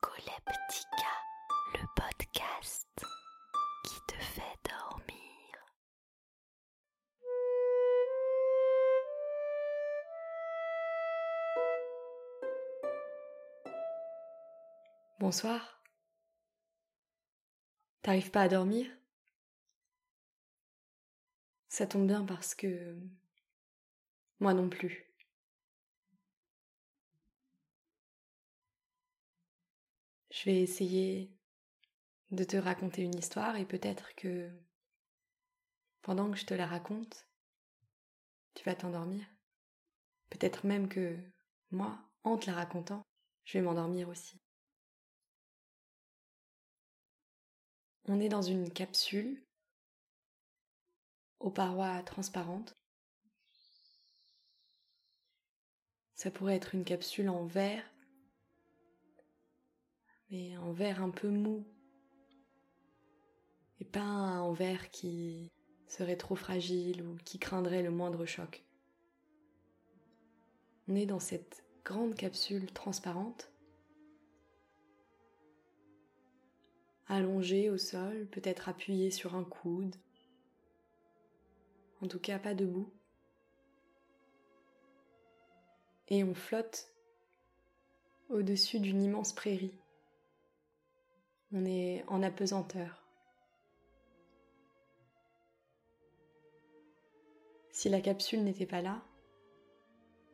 Narcoleptica, le podcast qui te fait dormir. Bonsoir. T'arrives pas à dormir? Ça tombe bien parce que moi non plus. Je vais essayer de te raconter une histoire et peut-être que pendant que je te la raconte, tu vas t'endormir. Peut-être même que moi, en te la racontant, je vais m'endormir aussi. On est dans une capsule aux parois transparentes. Ça pourrait être une capsule en verre mais en verre un peu mou. Et pas un verre qui serait trop fragile ou qui craindrait le moindre choc. On est dans cette grande capsule transparente, allongée au sol, peut-être appuyée sur un coude, en tout cas pas debout. Et on flotte au-dessus d'une immense prairie. On est en apesanteur. Si la capsule n'était pas là,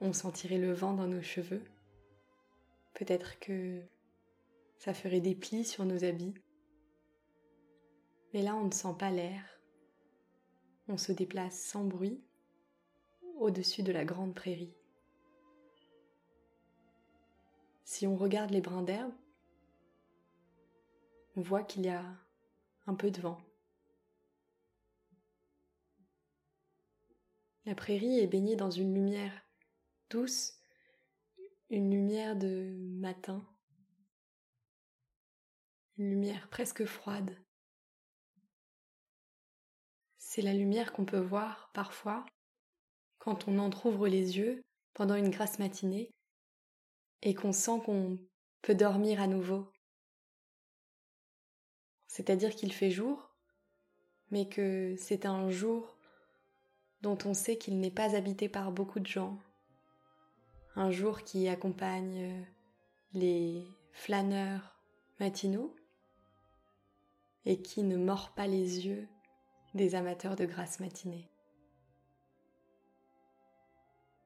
on sentirait le vent dans nos cheveux. Peut-être que ça ferait des plis sur nos habits. Mais là, on ne sent pas l'air. On se déplace sans bruit au-dessus de la grande prairie. Si on regarde les brins d'herbe, on voit qu'il y a un peu de vent. La prairie est baignée dans une lumière douce, une lumière de matin, une lumière presque froide. C'est la lumière qu'on peut voir parfois quand on entr'ouvre les yeux pendant une grasse matinée et qu'on sent qu'on peut dormir à nouveau c'est-à-dire qu'il fait jour, mais que c'est un jour dont on sait qu'il n'est pas habité par beaucoup de gens, un jour qui accompagne les flâneurs matinaux et qui ne mord pas les yeux des amateurs de grâce matinée.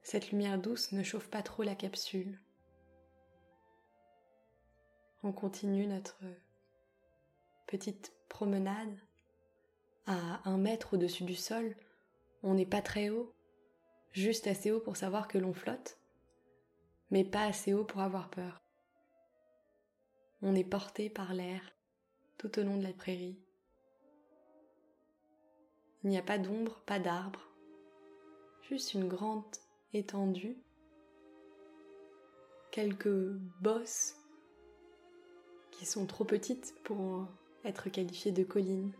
Cette lumière douce ne chauffe pas trop la capsule. On continue notre petite promenade à un mètre au-dessus du sol. On n'est pas très haut, juste assez haut pour savoir que l'on flotte, mais pas assez haut pour avoir peur. On est porté par l'air tout au long de la prairie. Il n'y a pas d'ombre, pas d'arbre, juste une grande étendue, quelques bosses qui sont trop petites pour être qualifiées de collines.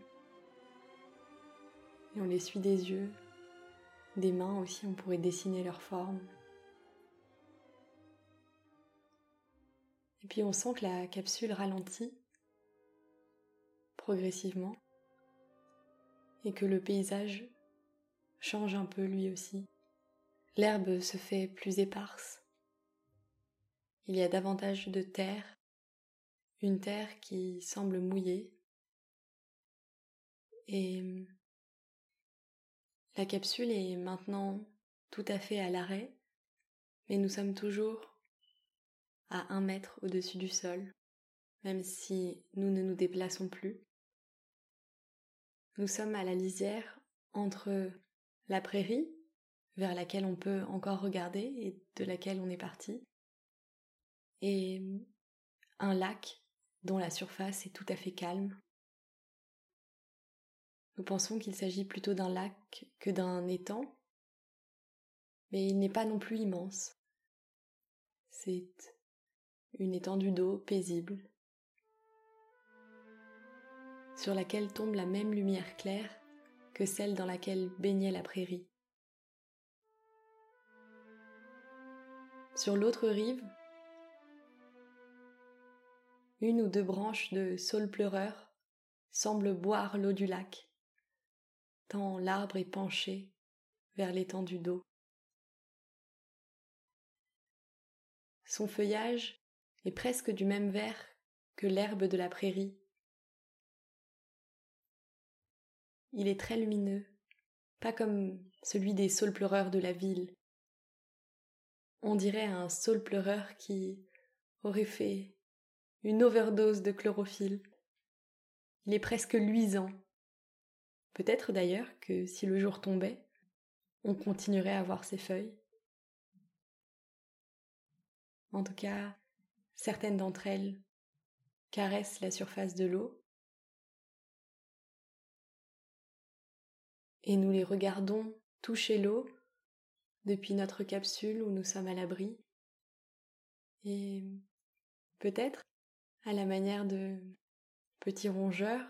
Et on les suit des yeux, des mains aussi, on pourrait dessiner leur forme. Et puis on sent que la capsule ralentit progressivement et que le paysage change un peu lui aussi. L'herbe se fait plus éparse. Il y a davantage de terre une terre qui semble mouillée. Et la capsule est maintenant tout à fait à l'arrêt, mais nous sommes toujours à un mètre au-dessus du sol, même si nous ne nous déplaçons plus. Nous sommes à la lisière entre la prairie, vers laquelle on peut encore regarder et de laquelle on est parti, et un lac dont la surface est tout à fait calme. Nous pensons qu'il s'agit plutôt d'un lac que d'un étang, mais il n'est pas non plus immense. C'est une étendue d'eau paisible, sur laquelle tombe la même lumière claire que celle dans laquelle baignait la prairie. Sur l'autre rive, une ou deux branches de saule pleureur semblent boire l'eau du lac, tant l'arbre est penché vers l'étendue d'eau. Son feuillage est presque du même vert que l'herbe de la prairie. Il est très lumineux, pas comme celui des saules pleureurs de la ville. On dirait un saule pleureur qui aurait fait une overdose de chlorophylle. Il est presque luisant. Peut-être d'ailleurs que si le jour tombait, on continuerait à voir ses feuilles. En tout cas, certaines d'entre elles caressent la surface de l'eau et nous les regardons toucher l'eau depuis notre capsule où nous sommes à l'abri. Et peut-être, à la manière de petits rongeurs,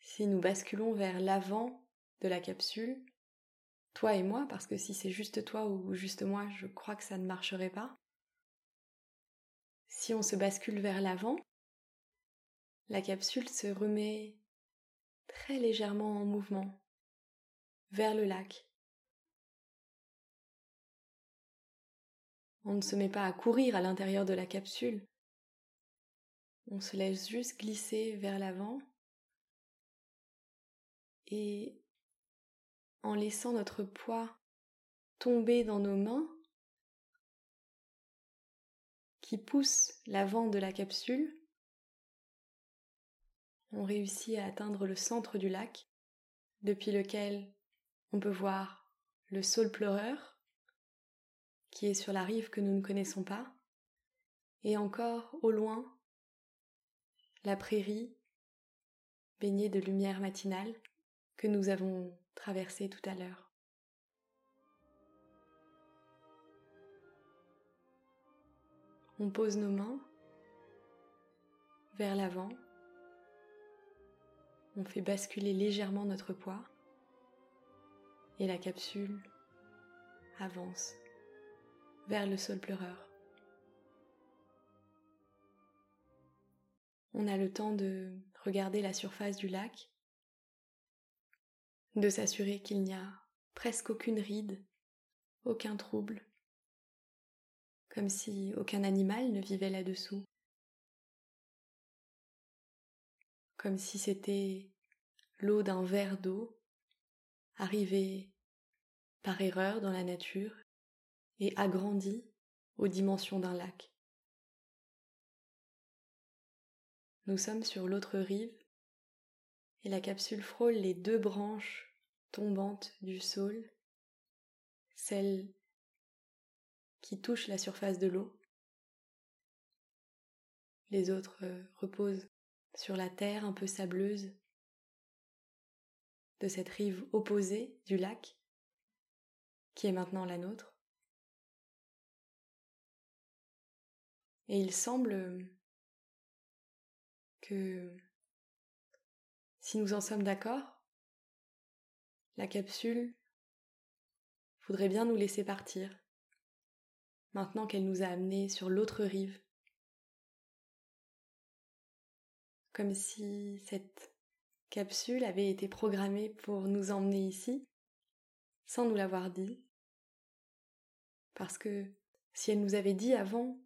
si nous basculons vers l'avant de la capsule, toi et moi, parce que si c'est juste toi ou juste moi, je crois que ça ne marcherait pas. Si on se bascule vers l'avant, la capsule se remet très légèrement en mouvement vers le lac. On ne se met pas à courir à l'intérieur de la capsule. On se laisse juste glisser vers l'avant. Et en laissant notre poids tomber dans nos mains qui poussent l'avant de la capsule, on réussit à atteindre le centre du lac depuis lequel on peut voir le saule pleureur qui est sur la rive que nous ne connaissons pas, et encore au loin la prairie baignée de lumière matinale que nous avons traversée tout à l'heure. On pose nos mains vers l'avant, on fait basculer légèrement notre poids et la capsule avance vers le sol pleureur. On a le temps de regarder la surface du lac, de s'assurer qu'il n'y a presque aucune ride, aucun trouble, comme si aucun animal ne vivait là-dessous, comme si c'était l'eau d'un verre d'eau arrivé par erreur dans la nature et agrandi aux dimensions d'un lac. Nous sommes sur l'autre rive et la capsule frôle les deux branches tombantes du saule, celles qui touchent la surface de l'eau. Les autres reposent sur la terre un peu sableuse de cette rive opposée du lac, qui est maintenant la nôtre. Et il semble que si nous en sommes d'accord, la capsule voudrait bien nous laisser partir, maintenant qu'elle nous a amenés sur l'autre rive, comme si cette capsule avait été programmée pour nous emmener ici, sans nous l'avoir dit. Parce que si elle nous avait dit avant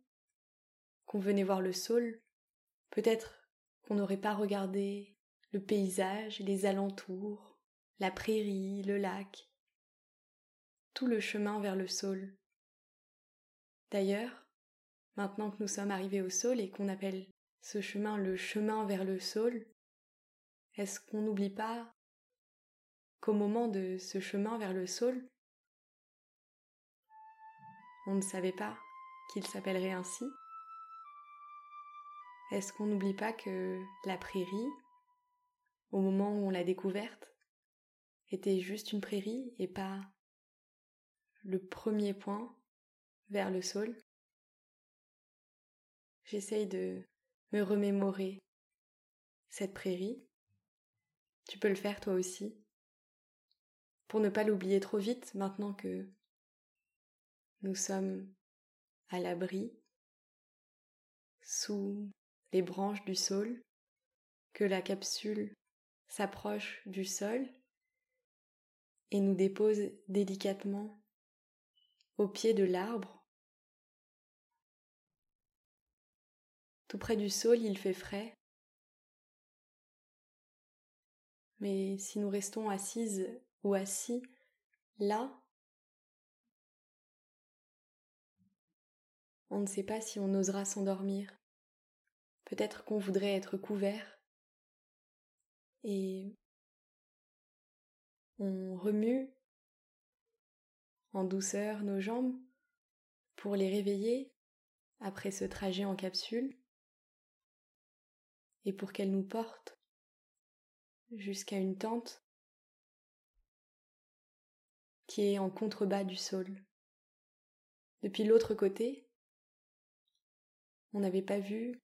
qu'on venait voir le saule, peut-être qu'on n'aurait pas regardé le paysage, les alentours, la prairie, le lac, tout le chemin vers le saule. D'ailleurs, maintenant que nous sommes arrivés au saule et qu'on appelle ce chemin le chemin vers le saule, est-ce qu'on n'oublie pas qu'au moment de ce chemin vers le saule, on ne savait pas qu'il s'appellerait ainsi? Est-ce qu'on n'oublie pas que la prairie, au moment où on l'a découverte, était juste une prairie et pas le premier point vers le saule? J'essaye de me remémorer cette prairie tu peux le faire toi aussi. Pour ne pas l'oublier trop vite maintenant que nous sommes à l'abri, sous les branches du saule, que la capsule s'approche du sol et nous dépose délicatement au pied de l'arbre. Tout près du saule, il fait frais. Mais si nous restons assises ou assis là, on ne sait pas si on osera s'endormir. Peut-être qu'on voudrait être couvert. Et on remue en douceur nos jambes pour les réveiller après ce trajet en capsule et pour qu'elles nous portent jusqu'à une tente qui est en contrebas du sol. Depuis l'autre côté, on n'avait pas vu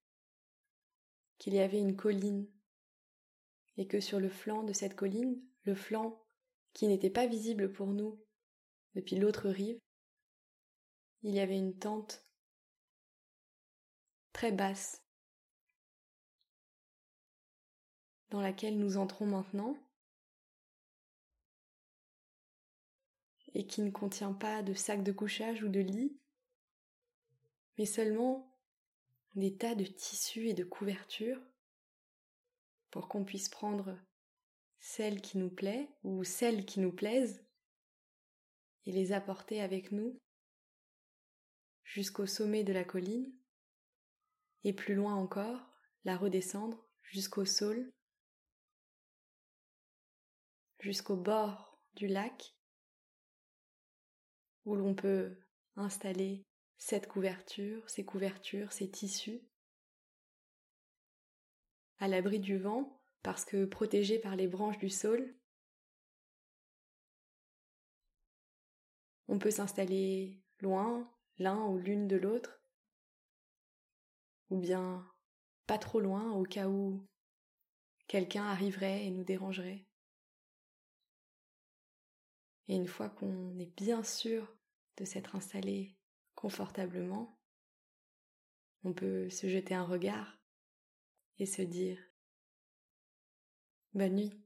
qu'il y avait une colline. Et que sur le flanc de cette colline, le flanc qui n'était pas visible pour nous depuis l'autre rive, il y avait une tente très basse dans laquelle nous entrons maintenant et qui ne contient pas de sac de couchage ou de lit, mais seulement des tas de tissus et de couvertures pour qu'on puisse prendre celle qui nous plaît ou celles qui nous plaisent et les apporter avec nous jusqu'au sommet de la colline et plus loin encore la redescendre jusqu'au sol, jusqu'au bord du lac où l'on peut installer cette couverture, ces couvertures, ces tissus, à l'abri du vent, parce que protégés par les branches du saule, on peut s'installer loin, l'un ou l'une de l'autre, ou bien pas trop loin au cas où quelqu'un arriverait et nous dérangerait. Et une fois qu'on est bien sûr de s'être installé confortablement, on peut se jeter un regard et se dire Bonne nuit.